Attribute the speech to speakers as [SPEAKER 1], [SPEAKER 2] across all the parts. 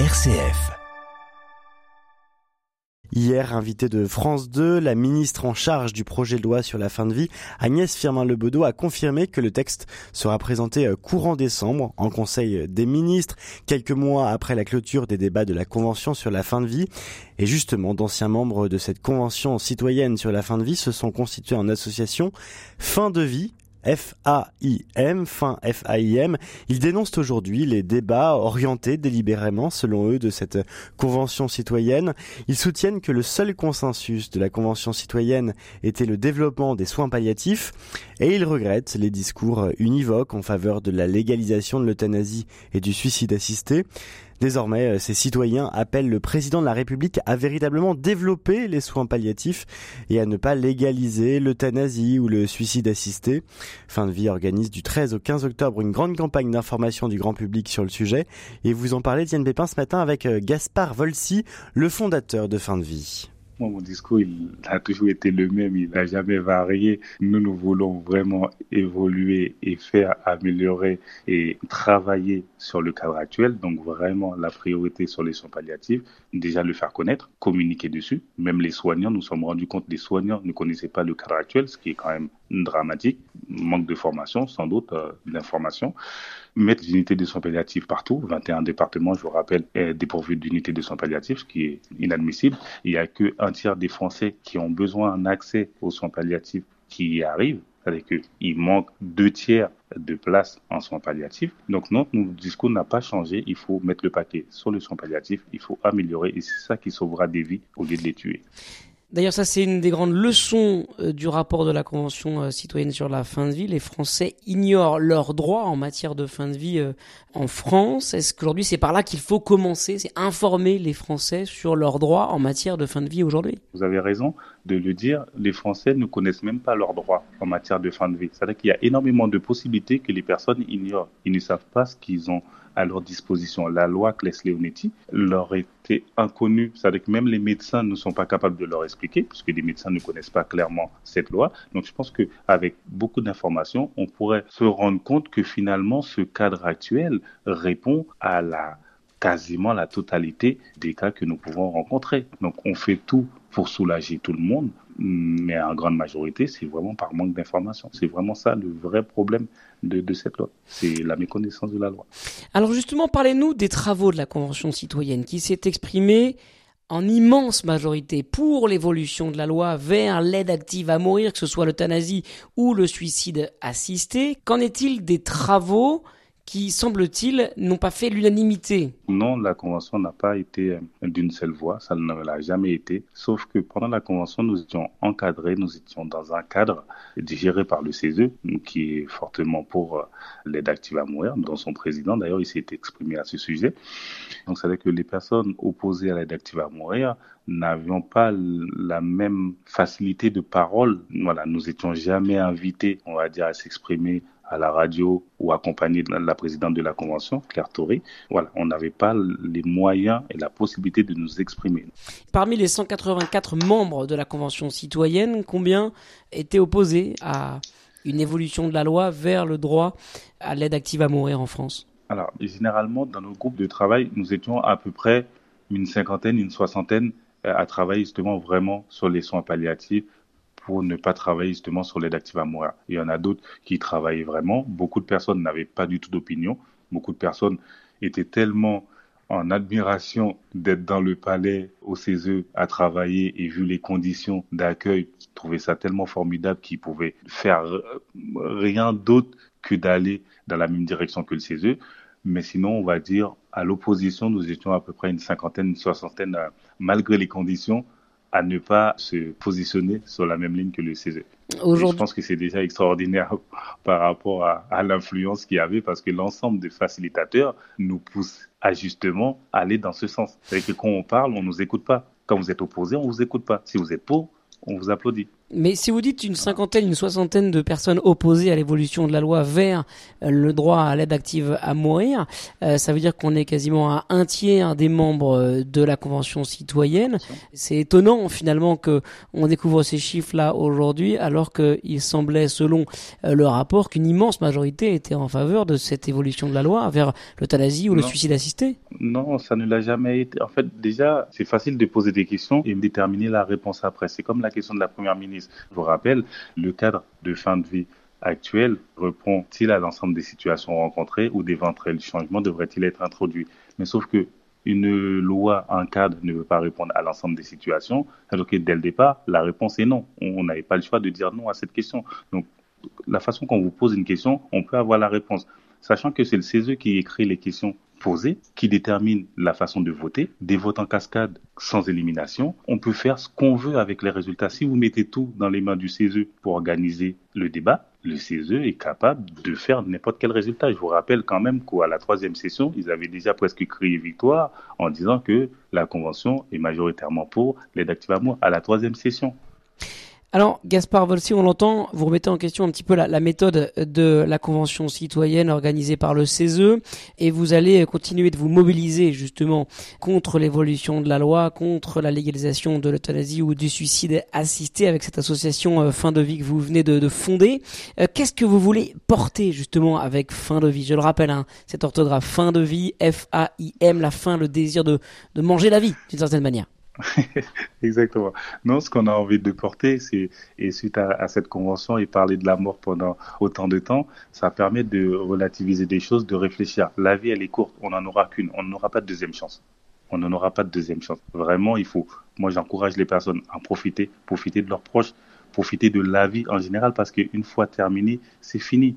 [SPEAKER 1] RCF. Hier, invité de France 2, la ministre en charge du projet de loi sur la fin de vie, Agnès Firmin-Lebedeau, a confirmé que le texte sera présenté euh, courant décembre en Conseil des ministres, quelques mois après la clôture des débats de la Convention sur la fin de vie. Et justement, d'anciens membres de cette Convention citoyenne sur la fin de vie se sont constitués en association Fin de vie, F-A-I-M, fin F-A-I-M. Ils dénoncent aujourd'hui les débats orientés délibérément, selon eux, de cette convention citoyenne. Ils soutiennent que le seul consensus de la convention citoyenne était le développement des soins palliatifs et ils regrettent les discours univoques en faveur de la légalisation de l'euthanasie et du suicide assisté. Désormais, euh, ces citoyens appellent le président de la République à véritablement développer les soins palliatifs et à ne pas légaliser l'euthanasie ou le suicide assisté. Fin de vie organise du 13 au 15 octobre une grande campagne d'information du grand public sur le sujet et vous en parlez Diane Pépin ce matin avec euh, Gaspard Volsi, le fondateur de Fin de vie.
[SPEAKER 2] Moi, mon discours, il a toujours été le même, il n'a jamais varié. Nous, nous voulons vraiment évoluer et faire améliorer et travailler sur le cadre actuel. Donc, vraiment, la priorité sur les soins palliatifs, déjà le faire connaître, communiquer dessus. Même les soignants, nous sommes rendus compte, les soignants ne connaissaient pas le cadre actuel, ce qui est quand même dramatique. Manque de formation, sans doute, euh, d'information mettre des unités de soins palliatifs partout. 21 départements, je vous rappelle, dépourvus d'unités de soins palliatifs, ce qui est inadmissible. Il n'y a qu'un tiers des Français qui ont besoin d'un accès aux soins palliatifs qui y arrivent. C'est-à-dire qu'il manque deux tiers de places en soins palliatifs. Donc notre discours n'a pas changé. Il faut mettre le paquet sur les soins palliatifs. Il faut améliorer et c'est ça qui sauvera des vies au lieu de les tuer.
[SPEAKER 3] D'ailleurs, ça, c'est une des grandes leçons euh, du rapport de la Convention euh, citoyenne sur la fin de vie. Les Français ignorent leurs droits en matière de fin de vie euh, en France. Est-ce qu'aujourd'hui, c'est par là qu'il faut commencer C'est informer les Français sur leurs droits en matière de fin de vie aujourd'hui?
[SPEAKER 2] Vous avez raison de le dire. Les Français ne connaissent même pas leurs droits en matière de fin de vie. C'est-à-dire qu'il y a énormément de possibilités que les personnes ignorent. Ils ne savent pas ce qu'ils ont à leur disposition. La loi Claes-Leonetti leur était inconnue, c'est-à-dire que même les médecins ne sont pas capables de leur expliquer, puisque les médecins ne connaissent pas clairement cette loi. Donc je pense qu'avec beaucoup d'informations, on pourrait se rendre compte que finalement ce cadre actuel répond à la quasiment la totalité des cas que nous pouvons rencontrer. Donc on fait tout pour soulager tout le monde, mais en grande majorité, c'est vraiment par manque d'information. C'est vraiment ça le vrai problème de, de cette loi. C'est la méconnaissance de la loi.
[SPEAKER 3] Alors justement, parlez-nous des travaux de la Convention citoyenne qui s'est exprimée en immense majorité pour l'évolution de la loi vers l'aide active à mourir, que ce soit l'euthanasie ou le suicide assisté. Qu'en est-il des travaux qui, semble-t-il, n'ont pas fait l'unanimité.
[SPEAKER 2] Non, la Convention n'a pas été euh, d'une seule voix, ça ne l'a jamais été, sauf que pendant la Convention, nous étions encadrés, nous étions dans un cadre géré par le CESE, qui est fortement pour euh, l'aide active à mourir, dont son président, d'ailleurs, il s'est exprimé à ce sujet. Donc, c'est-à-dire que les personnes opposées à l'aide active à mourir n'avions pas la même facilité de parole. Voilà, nous étions jamais invités, on va dire, à s'exprimer à la radio ou accompagné de la présidente de la Convention, Claire Toré. Voilà, on n'avait pas les moyens et la possibilité de nous exprimer.
[SPEAKER 3] Parmi les 184 membres de la Convention citoyenne, combien étaient opposés à une évolution de la loi vers le droit à l'aide active à mourir en France?
[SPEAKER 2] Alors, généralement, dans nos groupes de travail, nous étions à peu près une cinquantaine, une soixantaine euh, à travailler justement vraiment sur les soins palliatifs, pour ne pas travailler justement sur l'aide active à mourir. Il y en a d'autres qui travaillaient vraiment. Beaucoup de personnes n'avaient pas du tout d'opinion. Beaucoup de personnes étaient tellement en admiration d'être dans le palais au CESE à travailler et vu les conditions d'accueil, trouvaient ça tellement formidable qu'ils pouvaient faire rien d'autre que d'aller dans la même direction que le CESE. Mais sinon, on va dire, à l'opposition, nous étions à peu près une cinquantaine, une soixantaine, euh, malgré les conditions, à ne pas se positionner sur la même ligne que le CESE. Je pense que c'est déjà extraordinaire par rapport à, l'influence qu'il y avait parce que l'ensemble des facilitateurs nous poussent à justement aller dans ce sens. C'est-à-dire que quand on parle, on ne nous écoute pas. Quand vous êtes opposé, on ne vous écoute pas. Si vous êtes pour, on vous applaudit.
[SPEAKER 3] Mais si vous dites une cinquantaine, une soixantaine de personnes opposées à l'évolution de la loi vers euh, le droit à l'aide active à mourir, euh, ça veut dire qu'on est quasiment à un tiers des membres euh, de la Convention citoyenne. C'est étonnant finalement que on découvre ces chiffres-là aujourd'hui, alors qu'il semblait, selon le rapport, qu'une immense majorité était en faveur de cette évolution de la loi vers l'euthanasie ou le suicide assisté.
[SPEAKER 2] Non, ça ne l'a jamais été. En fait, déjà, c'est facile de poser des questions et déterminer la réponse après. C'est comme la question de la première ministre je vous rappelle, le cadre de fin de vie actuel répond-il à l'ensemble des situations rencontrées ou d'éventuels changements devraient-ils être introduits Mais sauf que une loi, un cadre ne veut pas répondre à l'ensemble des situations. Alors que dès le départ, la réponse est non. On n'avait pas le choix de dire non à cette question. Donc, la façon qu'on vous pose une question, on peut avoir la réponse. Sachant que c'est le CESE qui écrit les questions qui détermine la façon de voter, des votes en cascade sans élimination. On peut faire ce qu'on veut avec les résultats. Si vous mettez tout dans les mains du CESE pour organiser le débat, le CESE est capable de faire n'importe quel résultat. Je vous rappelle quand même qu'à la troisième session, ils avaient déjà presque crié victoire en disant que la Convention est majoritairement pour l'aide active à moi à la troisième session.
[SPEAKER 3] Alors, Gaspard Volsi, on l'entend, vous remettez en question un petit peu la, méthode de la convention citoyenne organisée par le CESE et vous allez continuer de vous mobiliser justement contre l'évolution de la loi, contre la légalisation de l'euthanasie ou du suicide assisté avec cette association euh, Fin de vie que vous venez de, fonder. Euh, qu'est-ce que vous voulez porter justement avec Fin de vie? Je le rappelle, hein, cette orthographe Fin de vie, F-A-I-M, la fin, le désir de, de manger la vie d'une certaine manière.
[SPEAKER 2] Exactement. Non, ce qu'on a envie de porter, c'est, et suite à, cette convention et parler de la mort pendant autant de temps, ça permet de relativiser des choses, de réfléchir. La vie, elle est courte, on n'en aura qu'une, on n'aura pas de deuxième chance. On n'en aura pas de deuxième chance. Vraiment, il faut, moi j'encourage les personnes à profiter, profiter de leurs proches, profiter de la vie en général, parce qu'une fois terminé, c'est fini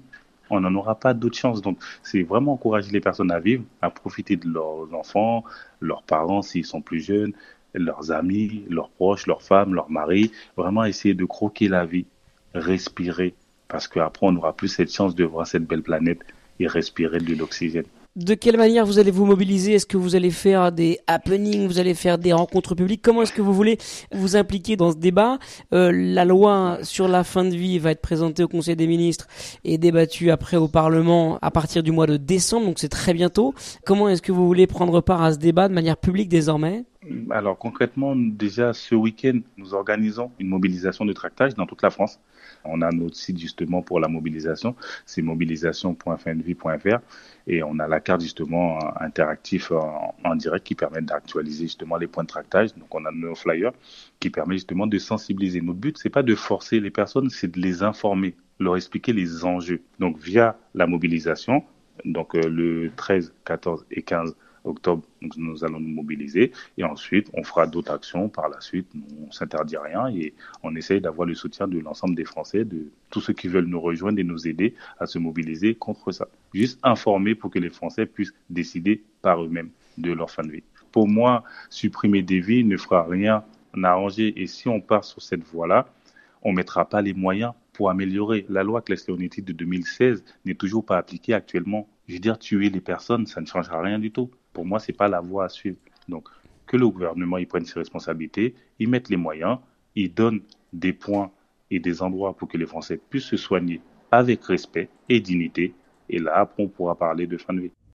[SPEAKER 2] on n'en aura pas d'autre chance. Donc, c'est vraiment encourager les personnes à vivre, à profiter de leurs enfants, leurs parents s'ils sont plus jeunes, leurs amis, leurs proches, leurs femmes, leurs maris, vraiment essayer de croquer la vie, respirer, parce qu'après on n'aura plus cette chance de voir cette belle planète et respirer de l'oxygène.
[SPEAKER 3] De quelle manière vous allez vous mobiliser? Est-ce que vous allez faire des happenings Vous allez faire des rencontres publiques? Comment est-ce que vous voulez vous impliquer dans ce débat? Euh, La loi sur la fin de vie va être présentée au Conseil des ministres et débattue après au Parlement à partir du mois de décembre, donc c'est très bientôt. Comment est-ce que vous voulez prendre part à ce débat de manière publique désormais?
[SPEAKER 2] Alors concrètement, déjà ce week-end, nous organisons une mobilisation de tractage dans toute la France. On a notre site justement pour la mobilisation, c'est mobilisation.fnv.fr et on a la carte justement interactive en, direct qui permet d'actualiser justement les points de tractage. Donc on a nos flyers qui permet justement de sensibiliser. Notre but, c'est pas de forcer les personnes, c'est de les informer, leur expliquer les enjeux. Donc via la mobilisation, donc euh, le 13, 14 et 15 octobre, nous allons nous mobiliser et ensuite on fera d'autres actions par la suite. On s'interdit rien et on essaye d'avoir le soutien de l'ensemble des Français, de tous ceux qui veulent nous rejoindre et nous aider à se mobiliser contre ça. Juste informer pour que les Français puissent décider par eux-mêmes de leur fin de vie. Pour moi, supprimer des vies ne fera rien arranger et si on part sur cette voie-là, on mettra pas les moyens pour améliorer. La loi Claes-Leonetti de 2016 n'est toujours pas appliquée actuellement. Je veux dire, tuer les personnes, ça ne changera rien du tout pour moi, c'est pas la voie à suivre. Donc, que le gouvernement y prenne ses responsabilités, y mette les moyens, y donne des points et des endroits pour que les Français puissent se soigner avec respect et dignité. Et là, après, on pourra parler de fin de vie.